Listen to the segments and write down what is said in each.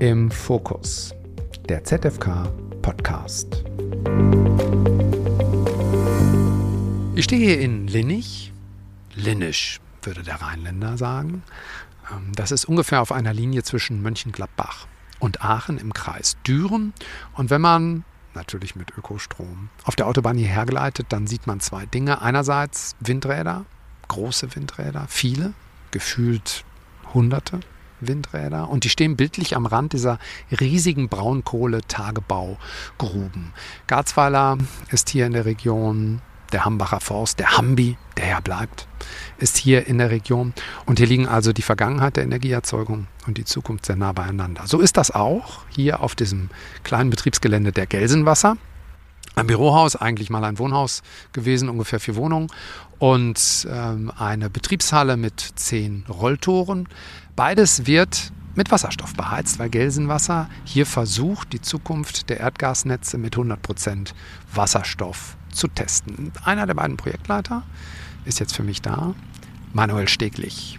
Im Fokus, der ZFK Podcast. Ich stehe hier in Linnich, Linnisch würde der Rheinländer sagen. Ähm, das ist ungefähr auf einer Linie zwischen Mönchengladbach und Aachen im Kreis Düren. Und wenn man natürlich mit Ökostrom auf der Autobahn hierher gleitet, dann sieht man zwei Dinge. Einerseits Windräder, große Windräder, viele, gefühlt hunderte Windräder und die stehen bildlich am Rand dieser riesigen Braunkohle-Tagebaugruben. Garzweiler ist hier in der Region der Hambacher Forst, der Hambi, der ja bleibt, ist hier in der Region. Und hier liegen also die Vergangenheit der Energieerzeugung und die Zukunft sehr nah beieinander. So ist das auch hier auf diesem kleinen Betriebsgelände der Gelsenwasser. Ein Bürohaus, eigentlich mal ein Wohnhaus gewesen, ungefähr vier Wohnungen und ähm, eine Betriebshalle mit zehn Rolltoren. Beides wird mit Wasserstoff beheizt, weil Gelsenwasser hier versucht, die Zukunft der Erdgasnetze mit 100% Wasserstoff zu testen. Einer der beiden Projektleiter ist jetzt für mich da, Manuel Steglich.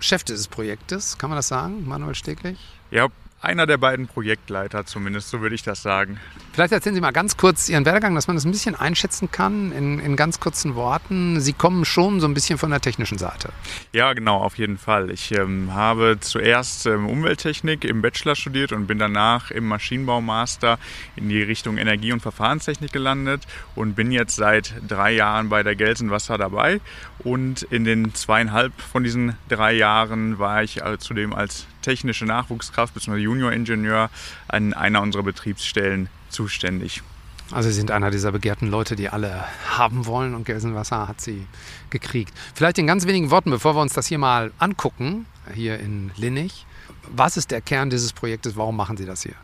Chef dieses Projektes, kann man das sagen, Manuel Steglich? Ja, einer der beiden Projektleiter zumindest, so würde ich das sagen. Vielleicht erzählen Sie mal ganz kurz Ihren Werdegang, dass man das ein bisschen einschätzen kann in, in ganz kurzen Worten. Sie kommen schon so ein bisschen von der technischen Seite. Ja, genau, auf jeden Fall. Ich ähm, habe zuerst ähm, Umwelttechnik im Bachelor studiert und bin danach im Maschinenbaumaster in die Richtung Energie- und Verfahrenstechnik gelandet und bin jetzt seit drei Jahren bei der Gelsenwasser dabei. Und in den zweieinhalb von diesen drei Jahren war ich äh, zudem als technische Nachwuchskraft bzw. Junior-Ingenieur an einer unserer Betriebsstellen zuständig. Also Sie sind einer dieser begehrten Leute, die alle haben wollen und Gelsenwasser hat sie gekriegt. Vielleicht in ganz wenigen Worten, bevor wir uns das hier mal angucken, hier in Linnich. Was ist der Kern dieses Projektes? Warum machen Sie das hier?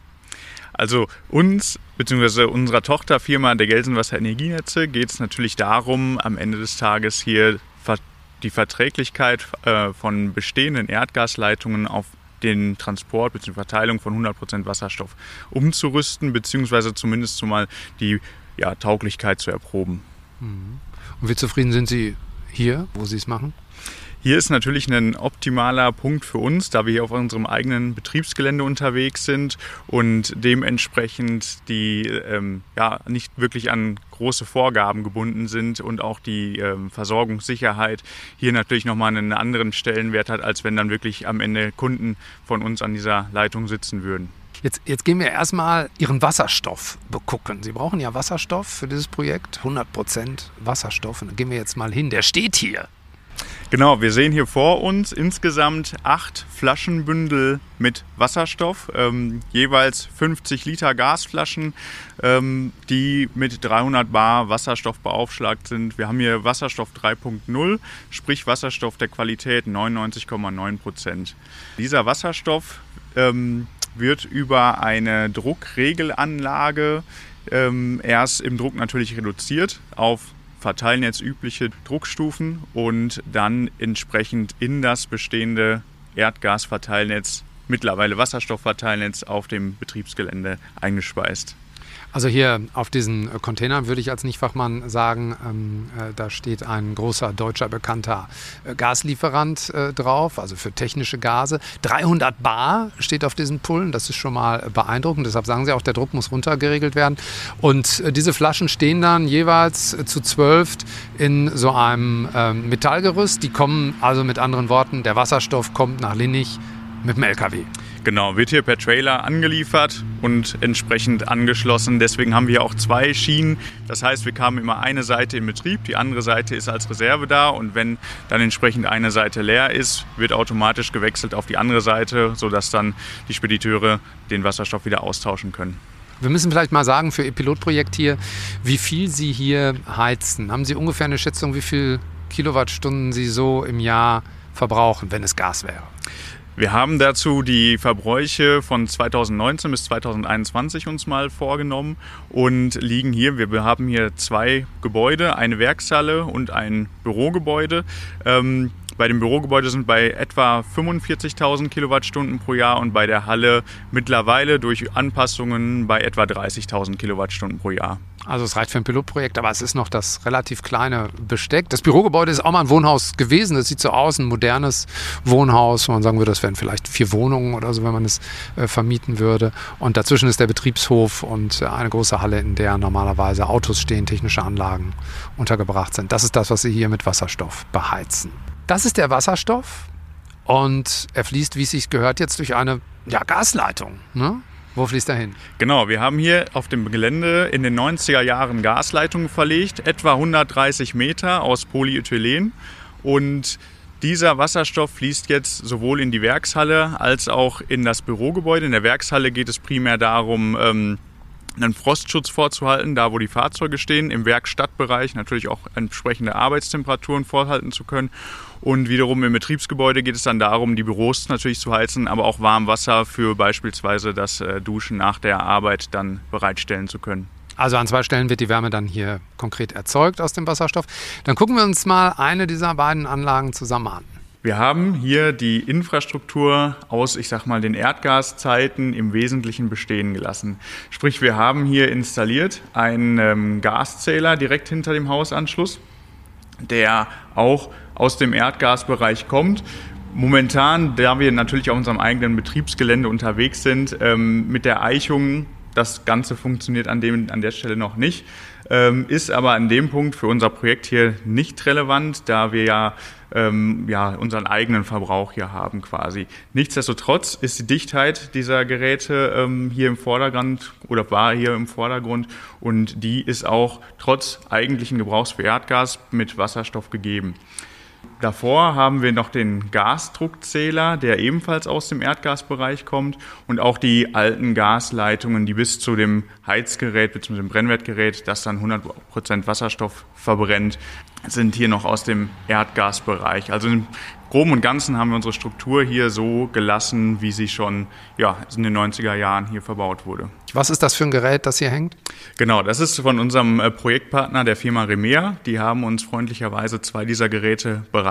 Also uns bzw. unserer Tochterfirma der Gelsenwasser Energienetze geht es natürlich darum, am Ende des Tages hier die Verträglichkeit äh, von bestehenden Erdgasleitungen auf den Transport bzw. Verteilung von 100% Wasserstoff umzurüsten, beziehungsweise zumindest zumal die ja, Tauglichkeit zu erproben. Mhm. Und wie zufrieden sind Sie hier, wo Sie es machen? Hier ist natürlich ein optimaler Punkt für uns, da wir hier auf unserem eigenen Betriebsgelände unterwegs sind und dementsprechend die ähm, ja, nicht wirklich an große Vorgaben gebunden sind und auch die ähm, Versorgungssicherheit hier natürlich nochmal einen anderen Stellenwert hat, als wenn dann wirklich am Ende Kunden von uns an dieser Leitung sitzen würden. Jetzt, jetzt gehen wir erstmal Ihren Wasserstoff begucken. Sie brauchen ja Wasserstoff für dieses Projekt, 100% Wasserstoff. Und dann gehen wir jetzt mal hin. Der steht hier. Genau, wir sehen hier vor uns insgesamt acht Flaschenbündel mit Wasserstoff, ähm, jeweils 50 Liter Gasflaschen, ähm, die mit 300 Bar Wasserstoff beaufschlagt sind. Wir haben hier Wasserstoff 3.0, sprich Wasserstoff der Qualität 99,9 Prozent. Dieser Wasserstoff ähm, wird über eine Druckregelanlage ähm, erst im Druck natürlich reduziert auf verteilen jetzt übliche Druckstufen und dann entsprechend in das bestehende Erdgasverteilnetz, mittlerweile Wasserstoffverteilnetz auf dem Betriebsgelände eingespeist. Also hier auf diesen äh, Containern würde ich als Nichtfachmann sagen, ähm, äh, da steht ein großer deutscher bekannter äh, Gaslieferant äh, drauf, also für technische Gase. 300 Bar steht auf diesen Pullen, das ist schon mal beeindruckend. Deshalb sagen Sie auch, der Druck muss runtergeregelt werden. Und äh, diese Flaschen stehen dann jeweils äh, zu zwölf in so einem ähm, Metallgerüst. Die kommen also mit anderen Worten, der Wasserstoff kommt nach Linnich mit dem LKW. Genau, wird hier per Trailer angeliefert und entsprechend angeschlossen. Deswegen haben wir auch zwei Schienen. Das heißt, wir haben immer eine Seite im Betrieb, die andere Seite ist als Reserve da und wenn dann entsprechend eine Seite leer ist, wird automatisch gewechselt auf die andere Seite, sodass dann die Spediteure den Wasserstoff wieder austauschen können. Wir müssen vielleicht mal sagen für Ihr Pilotprojekt hier, wie viel Sie hier heizen. Haben Sie ungefähr eine Schätzung, wie viel Kilowattstunden Sie so im Jahr verbrauchen, wenn es Gas wäre? Wir haben dazu die Verbräuche von 2019 bis 2021 uns mal vorgenommen und liegen hier, wir haben hier zwei Gebäude, eine Werkshalle und ein Bürogebäude. Ähm, bei dem Bürogebäude sind bei etwa 45.000 Kilowattstunden pro Jahr und bei der Halle mittlerweile durch Anpassungen bei etwa 30.000 Kilowattstunden pro Jahr. Also es reicht für ein Pilotprojekt, aber es ist noch das relativ kleine Besteck. Das Bürogebäude ist auch mal ein Wohnhaus gewesen. Das sieht so aus, ein modernes Wohnhaus. wo Man sagen würde, das wären vielleicht vier Wohnungen oder so, wenn man es äh, vermieten würde. Und dazwischen ist der Betriebshof und äh, eine große Halle, in der normalerweise Autos stehen, technische Anlagen untergebracht sind. Das ist das, was Sie hier mit Wasserstoff beheizen. Das ist der Wasserstoff und er fließt, wie es sich gehört, jetzt durch eine ja, Gasleitung. Ne? Wo fließt er hin? Genau, wir haben hier auf dem Gelände in den 90er Jahren Gasleitungen verlegt, etwa 130 Meter aus Polyethylen. Und dieser Wasserstoff fließt jetzt sowohl in die Werkshalle als auch in das Bürogebäude. In der Werkshalle geht es primär darum, ähm, einen Frostschutz vorzuhalten, da wo die Fahrzeuge stehen, im Werkstattbereich natürlich auch entsprechende Arbeitstemperaturen vorhalten zu können. Und wiederum im Betriebsgebäude geht es dann darum, die Büros natürlich zu heizen, aber auch Warmwasser für beispielsweise das äh, Duschen nach der Arbeit dann bereitstellen zu können. Also an zwei Stellen wird die Wärme dann hier konkret erzeugt aus dem Wasserstoff. Dann gucken wir uns mal eine dieser beiden Anlagen zusammen an. Wir haben hier die Infrastruktur aus, ich sag mal, den Erdgaszeiten im Wesentlichen bestehen gelassen. Sprich, wir haben hier installiert einen ähm, Gaszähler direkt hinter dem Hausanschluss, der auch aus dem Erdgasbereich kommt. Momentan, da wir natürlich auf unserem eigenen Betriebsgelände unterwegs sind, ähm, mit der Eichung, das Ganze funktioniert an, dem, an der Stelle noch nicht, ist aber an dem Punkt für unser Projekt hier nicht relevant, da wir ja ähm, ja, unseren eigenen Verbrauch hier haben quasi. Nichtsdestotrotz ist die Dichtheit dieser Geräte ähm, hier im Vordergrund oder war hier im Vordergrund und die ist auch trotz eigentlichen Gebrauchs für Erdgas mit Wasserstoff gegeben. Davor haben wir noch den Gasdruckzähler, der ebenfalls aus dem Erdgasbereich kommt und auch die alten Gasleitungen, die bis zu dem Heizgerät bzw. dem Brennwertgerät, das dann 100% Wasserstoff verbrennt, sind hier noch aus dem Erdgasbereich. Also im Groben und Ganzen haben wir unsere Struktur hier so gelassen, wie sie schon ja, in den 90er Jahren hier verbaut wurde. Was ist das für ein Gerät, das hier hängt? Genau, das ist von unserem äh, Projektpartner, der Firma Remea. Die haben uns freundlicherweise zwei dieser Geräte bereitgestellt.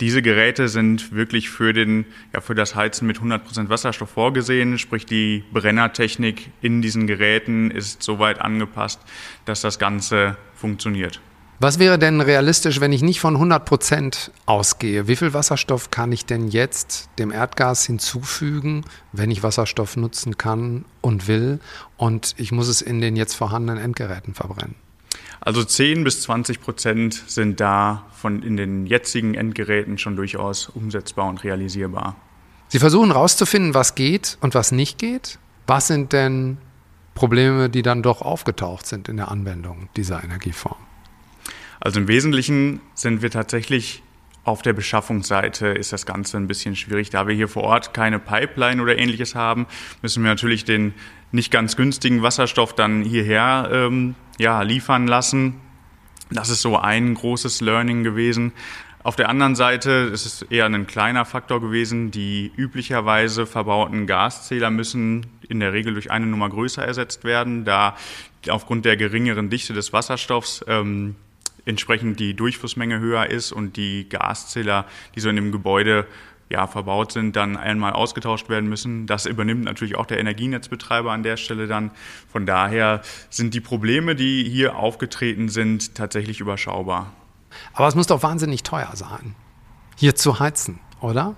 Diese Geräte sind wirklich für, den, ja, für das Heizen mit 100% Wasserstoff vorgesehen, sprich die Brennertechnik in diesen Geräten ist so weit angepasst, dass das Ganze funktioniert. Was wäre denn realistisch, wenn ich nicht von 100 Prozent ausgehe? Wie viel Wasserstoff kann ich denn jetzt dem Erdgas hinzufügen, wenn ich Wasserstoff nutzen kann und will und ich muss es in den jetzt vorhandenen Endgeräten verbrennen? Also 10 bis 20 Prozent sind da von in den jetzigen Endgeräten schon durchaus umsetzbar und realisierbar. Sie versuchen herauszufinden, was geht und was nicht geht. Was sind denn Probleme, die dann doch aufgetaucht sind in der Anwendung dieser Energieform? Also im Wesentlichen sind wir tatsächlich auf der Beschaffungsseite ist das Ganze ein bisschen schwierig. Da wir hier vor Ort keine Pipeline oder ähnliches haben, müssen wir natürlich den nicht ganz günstigen Wasserstoff dann hierher ähm, ja, liefern lassen. Das ist so ein großes Learning gewesen. Auf der anderen Seite ist es eher ein kleiner Faktor gewesen. Die üblicherweise verbauten Gaszähler müssen in der Regel durch eine Nummer größer ersetzt werden, da aufgrund der geringeren Dichte des Wasserstoffs ähm, entsprechend die Durchflussmenge höher ist und die Gaszähler, die so in dem Gebäude ja, verbaut sind, dann einmal ausgetauscht werden müssen. Das übernimmt natürlich auch der Energienetzbetreiber an der Stelle dann. Von daher sind die Probleme, die hier aufgetreten sind, tatsächlich überschaubar. Aber es muss doch wahnsinnig teuer sein, hier zu heizen, oder?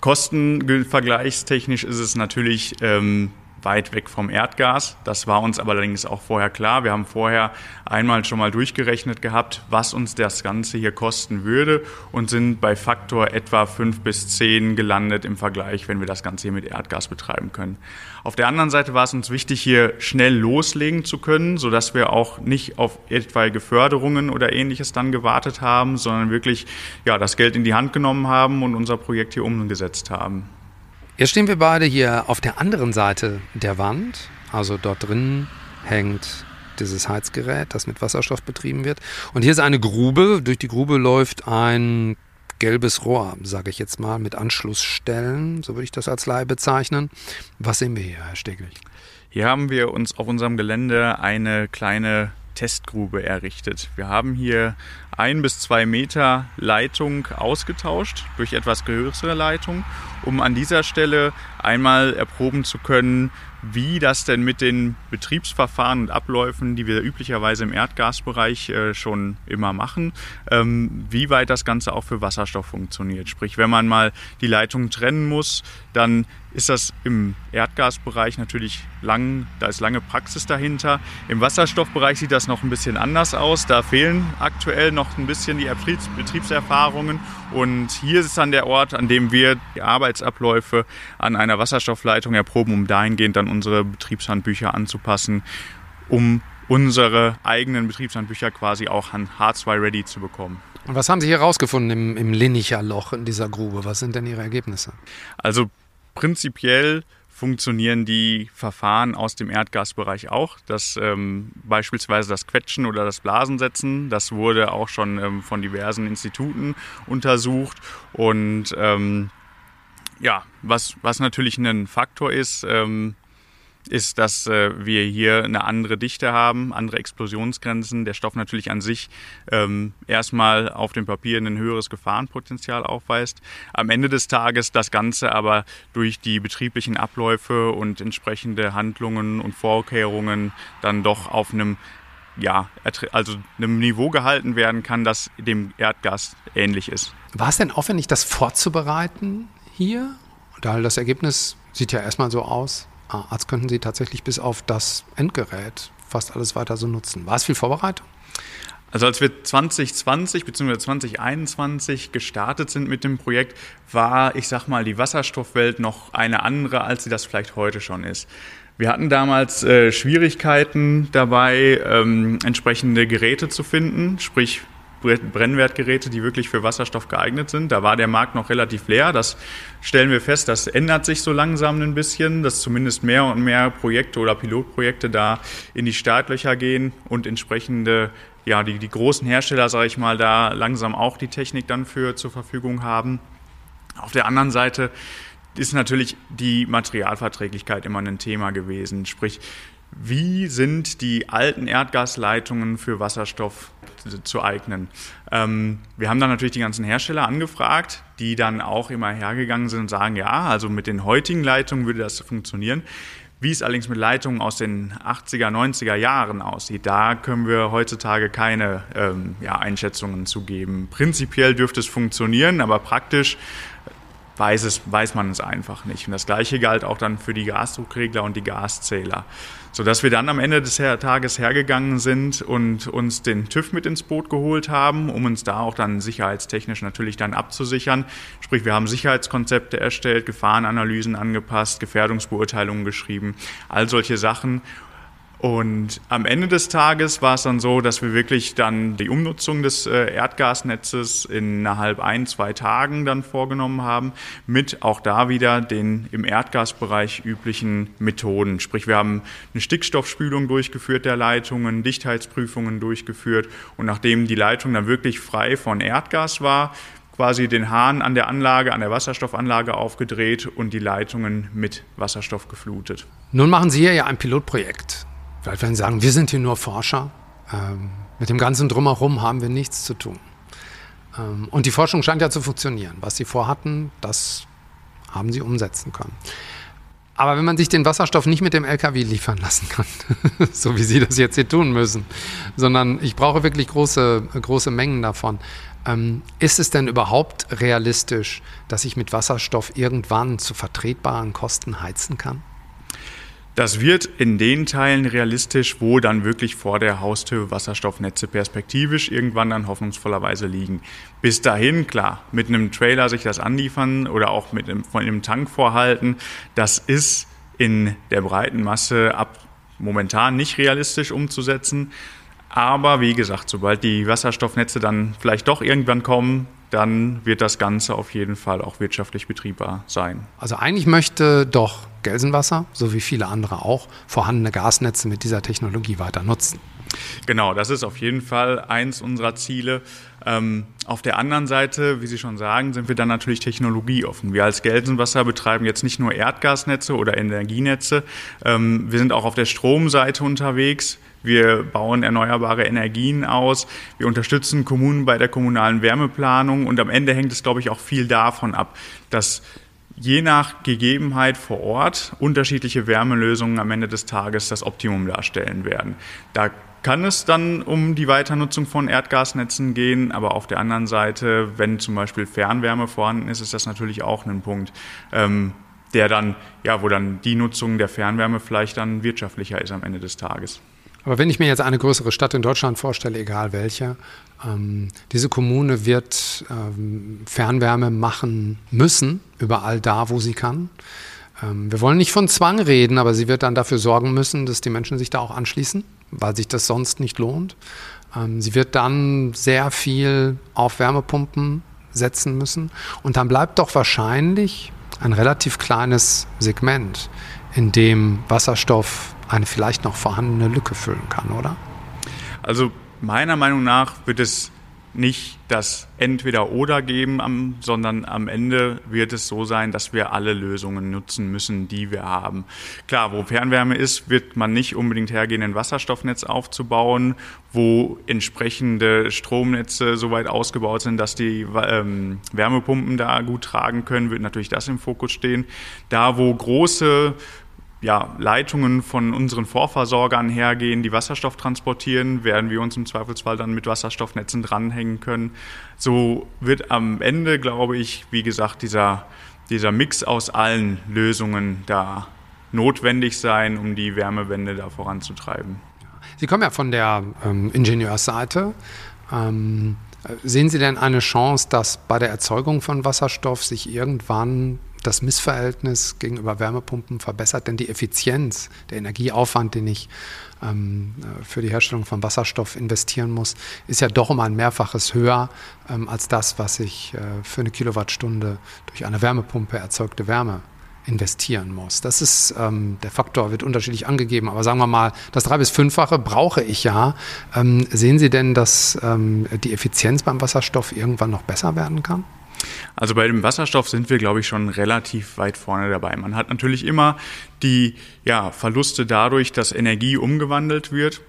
Kostenvergleichstechnisch ist es natürlich ähm, weit weg vom Erdgas. Das war uns aber allerdings auch vorher klar. Wir haben vorher einmal schon mal durchgerechnet gehabt, was uns das Ganze hier kosten würde und sind bei Faktor etwa 5 bis 10 gelandet im Vergleich, wenn wir das Ganze hier mit Erdgas betreiben können. Auf der anderen Seite war es uns wichtig, hier schnell loslegen zu können, sodass wir auch nicht auf etwaige Förderungen oder ähnliches dann gewartet haben, sondern wirklich ja, das Geld in die Hand genommen haben und unser Projekt hier umgesetzt haben. Jetzt stehen wir beide hier auf der anderen Seite der Wand. Also dort drin hängt dieses Heizgerät, das mit Wasserstoff betrieben wird. Und hier ist eine Grube. Durch die Grube läuft ein gelbes Rohr, sage ich jetzt mal, mit Anschlussstellen. So würde ich das als Laie bezeichnen. Was sehen wir hier, Herr Steglich? Hier haben wir uns auf unserem Gelände eine kleine Testgrube errichtet. Wir haben hier ein bis zwei Meter Leitung ausgetauscht durch etwas größere Leitung, um an dieser Stelle einmal erproben zu können, wie das denn mit den Betriebsverfahren und Abläufen, die wir üblicherweise im Erdgasbereich äh, schon immer machen, ähm, wie weit das Ganze auch für Wasserstoff funktioniert. Sprich, wenn man mal die Leitung trennen muss, dann ist das im Erdgasbereich natürlich lang, da ist lange Praxis dahinter. Im Wasserstoffbereich sieht das noch ein bisschen anders aus. Da fehlen aktuell noch ein bisschen die Betriebserfahrungen. Und hier ist dann der Ort, an dem wir die Arbeitsabläufe an einer Wasserstoffleitung erproben, um dahingehend dann unsere Betriebshandbücher anzupassen, um unsere eigenen Betriebshandbücher quasi auch an H2 ready zu bekommen. Und was haben Sie hier rausgefunden im, im Linnicher Loch in dieser Grube? Was sind denn Ihre Ergebnisse? Also prinzipiell funktionieren die Verfahren aus dem Erdgasbereich auch. Das ähm, beispielsweise das Quetschen oder das Blasensetzen, das wurde auch schon ähm, von diversen Instituten untersucht. Und ähm, ja, was, was natürlich ein Faktor ist, ähm, ist, dass äh, wir hier eine andere Dichte haben, andere Explosionsgrenzen. Der Stoff natürlich an sich ähm, erstmal auf dem Papier ein höheres Gefahrenpotenzial aufweist. Am Ende des Tages das Ganze aber durch die betrieblichen Abläufe und entsprechende Handlungen und Vorkehrungen dann doch auf einem ja, also einem Niveau gehalten werden kann, das dem Erdgas ähnlich ist. War es denn aufwendig, das vorzubereiten hier? Da das Ergebnis sieht ja erstmal so aus. Als könnten Sie tatsächlich bis auf das Endgerät fast alles weiter so nutzen. War es viel Vorbereitung? Also als wir 2020 bzw. 2021 gestartet sind mit dem Projekt, war, ich sag mal, die Wasserstoffwelt noch eine andere, als sie das vielleicht heute schon ist. Wir hatten damals äh, Schwierigkeiten dabei, ähm, entsprechende Geräte zu finden, sprich Brennwertgeräte, die wirklich für Wasserstoff geeignet sind. Da war der Markt noch relativ leer. Das stellen wir fest, das ändert sich so langsam ein bisschen, dass zumindest mehr und mehr Projekte oder Pilotprojekte da in die Startlöcher gehen und entsprechende, ja, die, die großen Hersteller, sage ich mal, da langsam auch die Technik dann für zur Verfügung haben. Auf der anderen Seite ist natürlich die Materialverträglichkeit immer ein Thema gewesen. Sprich, wie sind die alten Erdgasleitungen für Wasserstoff zu eignen? Ähm, wir haben dann natürlich die ganzen Hersteller angefragt, die dann auch immer hergegangen sind und sagen, ja, also mit den heutigen Leitungen würde das funktionieren. Wie es allerdings mit Leitungen aus den 80er, 90er Jahren aussieht, da können wir heutzutage keine ähm, ja, Einschätzungen zugeben. Prinzipiell dürfte es funktionieren, aber praktisch weiß, es, weiß man es einfach nicht. Und das Gleiche galt auch dann für die Gasdruckregler und die Gaszähler. Sodass wir dann am Ende des Tages hergegangen sind und uns den TÜV mit ins Boot geholt haben, um uns da auch dann sicherheitstechnisch natürlich dann abzusichern. Sprich, wir haben Sicherheitskonzepte erstellt, Gefahrenanalysen angepasst, Gefährdungsbeurteilungen geschrieben, all solche Sachen, und am Ende des Tages war es dann so, dass wir wirklich dann die Umnutzung des äh, Erdgasnetzes innerhalb ein, zwei Tagen dann vorgenommen haben, mit auch da wieder den im Erdgasbereich üblichen Methoden. Sprich, wir haben eine Stickstoffspülung durchgeführt der Leitungen, Dichtheitsprüfungen durchgeführt und nachdem die Leitung dann wirklich frei von Erdgas war, quasi den Hahn an der Anlage, an der Wasserstoffanlage aufgedreht und die Leitungen mit Wasserstoff geflutet. Nun machen Sie hier ja ein Pilotprojekt. Vielleicht werden Sie sagen, wir sind hier nur Forscher. Ähm, mit dem ganzen Drumherum haben wir nichts zu tun. Ähm, und die Forschung scheint ja zu funktionieren. Was Sie vorhatten, das haben Sie umsetzen können. Aber wenn man sich den Wasserstoff nicht mit dem LKW liefern lassen kann, so wie Sie das jetzt hier tun müssen, sondern ich brauche wirklich große, große Mengen davon, ähm, ist es denn überhaupt realistisch, dass ich mit Wasserstoff irgendwann zu vertretbaren Kosten heizen kann? Das wird in den Teilen realistisch, wo dann wirklich vor der Haustür Wasserstoffnetze perspektivisch irgendwann dann hoffnungsvollerweise liegen. Bis dahin, klar, mit einem Trailer sich das anliefern oder auch mit einem, von einem Tank vorhalten, das ist in der breiten Masse ab momentan nicht realistisch umzusetzen. Aber wie gesagt, sobald die Wasserstoffnetze dann vielleicht doch irgendwann kommen, dann wird das Ganze auf jeden Fall auch wirtschaftlich betriebbar sein. Also eigentlich möchte doch Gelsenwasser, so wie viele andere auch, vorhandene Gasnetze mit dieser Technologie weiter nutzen. Genau, das ist auf jeden Fall eins unserer Ziele. Ähm, auf der anderen Seite, wie Sie schon sagen, sind wir dann natürlich technologieoffen. Wir als Gelsenwasser betreiben jetzt nicht nur Erdgasnetze oder Energienetze, ähm, wir sind auch auf der Stromseite unterwegs. Wir bauen erneuerbare Energien aus. Wir unterstützen Kommunen bei der kommunalen Wärmeplanung. Und am Ende hängt es, glaube ich, auch viel davon ab, dass je nach Gegebenheit vor Ort unterschiedliche Wärmelösungen am Ende des Tages das Optimum darstellen werden. Da kann es dann um die Weiternutzung von Erdgasnetzen gehen, aber auf der anderen Seite, wenn zum Beispiel Fernwärme vorhanden ist, ist das natürlich auch ein Punkt, ähm, der dann, ja, wo dann die Nutzung der Fernwärme vielleicht dann wirtschaftlicher ist am Ende des Tages. Aber wenn ich mir jetzt eine größere Stadt in Deutschland vorstelle, egal welche, ähm, diese Kommune wird ähm, Fernwärme machen müssen, überall da, wo sie kann. Ähm, wir wollen nicht von Zwang reden, aber sie wird dann dafür sorgen müssen, dass die Menschen sich da auch anschließen, weil sich das sonst nicht lohnt. Ähm, sie wird dann sehr viel auf Wärmepumpen setzen müssen. Und dann bleibt doch wahrscheinlich ein relativ kleines Segment, in dem Wasserstoff eine vielleicht noch vorhandene Lücke füllen kann, oder? Also meiner Meinung nach wird es nicht das Entweder-Oder geben, sondern am Ende wird es so sein, dass wir alle Lösungen nutzen müssen, die wir haben. Klar, wo Fernwärme ist, wird man nicht unbedingt hergehen, ein Wasserstoffnetz aufzubauen, wo entsprechende Stromnetze so weit ausgebaut sind, dass die ähm, Wärmepumpen da gut tragen können, wird natürlich das im Fokus stehen. Da, wo große ja, Leitungen von unseren Vorversorgern hergehen, die Wasserstoff transportieren, werden wir uns im Zweifelsfall dann mit Wasserstoffnetzen dranhängen können. So wird am Ende, glaube ich, wie gesagt, dieser, dieser Mix aus allen Lösungen da notwendig sein, um die Wärmewende da voranzutreiben. Sie kommen ja von der ähm, Ingenieursseite. Ähm, sehen Sie denn eine Chance, dass bei der Erzeugung von Wasserstoff sich irgendwann das Missverhältnis gegenüber Wärmepumpen verbessert, denn die Effizienz, der Energieaufwand, den ich ähm, für die Herstellung von Wasserstoff investieren muss, ist ja doch um ein Mehrfaches höher ähm, als das, was ich äh, für eine Kilowattstunde durch eine Wärmepumpe erzeugte Wärme investieren muss. Das ist, ähm, der Faktor wird unterschiedlich angegeben, aber sagen wir mal, das drei- bis fünffache brauche ich ja. Ähm, sehen Sie denn, dass ähm, die Effizienz beim Wasserstoff irgendwann noch besser werden kann? Also bei dem Wasserstoff sind wir, glaube ich, schon relativ weit vorne dabei. Man hat natürlich immer die ja, Verluste dadurch, dass Energie umgewandelt wird.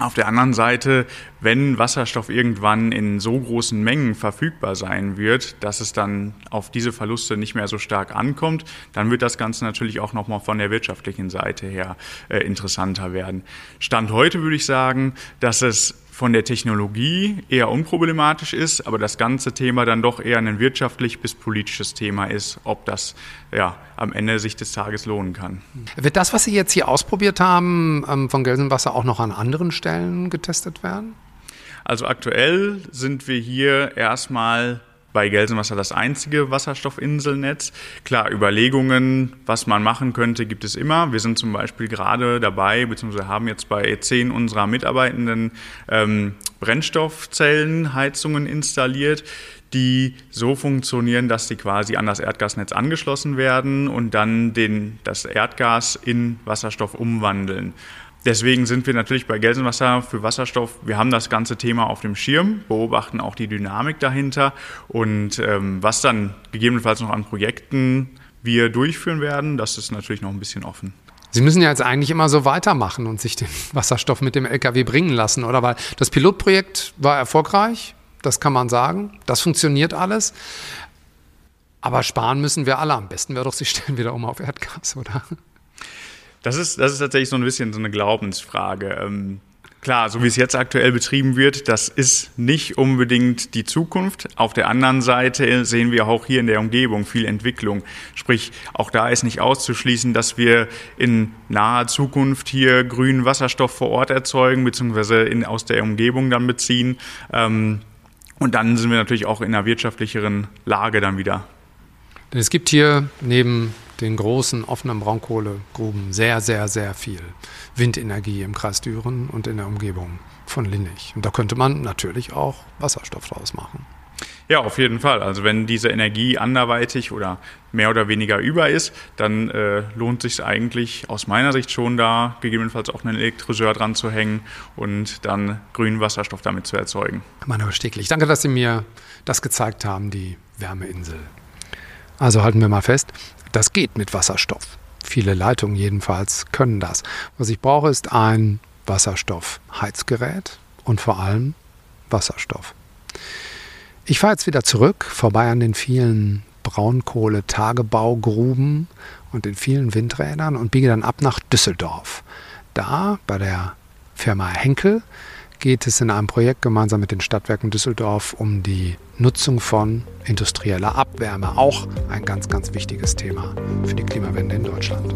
Auf der anderen Seite, wenn Wasserstoff irgendwann in so großen Mengen verfügbar sein wird, dass es dann auf diese Verluste nicht mehr so stark ankommt, dann wird das Ganze natürlich auch nochmal von der wirtschaftlichen Seite her äh, interessanter werden. Stand heute würde ich sagen, dass es von der Technologie eher unproblematisch ist, aber das ganze Thema dann doch eher ein wirtschaftlich bis politisches Thema ist, ob das ja, am Ende sich des Tages lohnen kann. Wird das, was Sie jetzt hier ausprobiert haben, ähm, von Gelsenwasser auch noch an anderen Stellen getestet werden? Also aktuell sind wir hier erstmal bei Gelsenwasser das einzige Wasserstoffinselnetz. Klar, Überlegungen, was man machen könnte, gibt es immer. Wir sind zum Beispiel gerade dabei, beziehungsweise haben jetzt bei zehn unserer Mitarbeitenden ähm, Brennstoffzellenheizungen installiert, die so funktionieren, dass sie quasi an das Erdgasnetz angeschlossen werden und dann den, das Erdgas in Wasserstoff umwandeln. Deswegen sind wir natürlich bei Gelsenwasser für Wasserstoff, wir haben das ganze Thema auf dem Schirm, beobachten auch die Dynamik dahinter und ähm, was dann gegebenenfalls noch an Projekten wir durchführen werden, das ist natürlich noch ein bisschen offen. Sie müssen ja jetzt eigentlich immer so weitermachen und sich den Wasserstoff mit dem LKW bringen lassen, oder? Weil das Pilotprojekt war erfolgreich, das kann man sagen. Das funktioniert alles. Aber sparen müssen wir alle. Am besten wäre doch, Sie stellen wieder um auf Erdgas, oder? Das ist, das ist tatsächlich so ein bisschen so eine Glaubensfrage. Ähm, klar, so wie es jetzt aktuell betrieben wird, das ist nicht unbedingt die Zukunft. Auf der anderen Seite sehen wir auch hier in der Umgebung viel Entwicklung. Sprich, auch da ist nicht auszuschließen, dass wir in naher Zukunft hier grünen Wasserstoff vor Ort erzeugen, beziehungsweise in, aus der Umgebung dann beziehen. Ähm, und dann sind wir natürlich auch in einer wirtschaftlicheren Lage dann wieder. Es gibt hier neben den großen offenen Braunkohlegruben sehr, sehr, sehr viel Windenergie im Kreis Düren und in der Umgebung von Linnich. Und da könnte man natürlich auch Wasserstoff draus machen. Ja, auf jeden Fall. Also wenn diese Energie anderweitig oder mehr oder weniger über ist, dann äh, lohnt sich eigentlich aus meiner Sicht schon da, gegebenenfalls auch einen Elektroseur dran zu hängen und dann grünen Wasserstoff damit zu erzeugen. Manuel Steglich, danke, dass Sie mir das gezeigt haben, die Wärmeinsel. Also halten wir mal fest, das geht mit Wasserstoff. Viele Leitungen jedenfalls können das. Was ich brauche, ist ein Wasserstoffheizgerät und vor allem Wasserstoff. Ich fahre jetzt wieder zurück, vorbei an den vielen Braunkohle-Tagebaugruben und in vielen Windrädern und biege dann ab nach Düsseldorf. Da bei der Firma Henkel geht es in einem Projekt gemeinsam mit den Stadtwerken Düsseldorf um die Nutzung von industrieller Abwärme. Auch ein ganz, ganz wichtiges Thema für die Klimawende in Deutschland.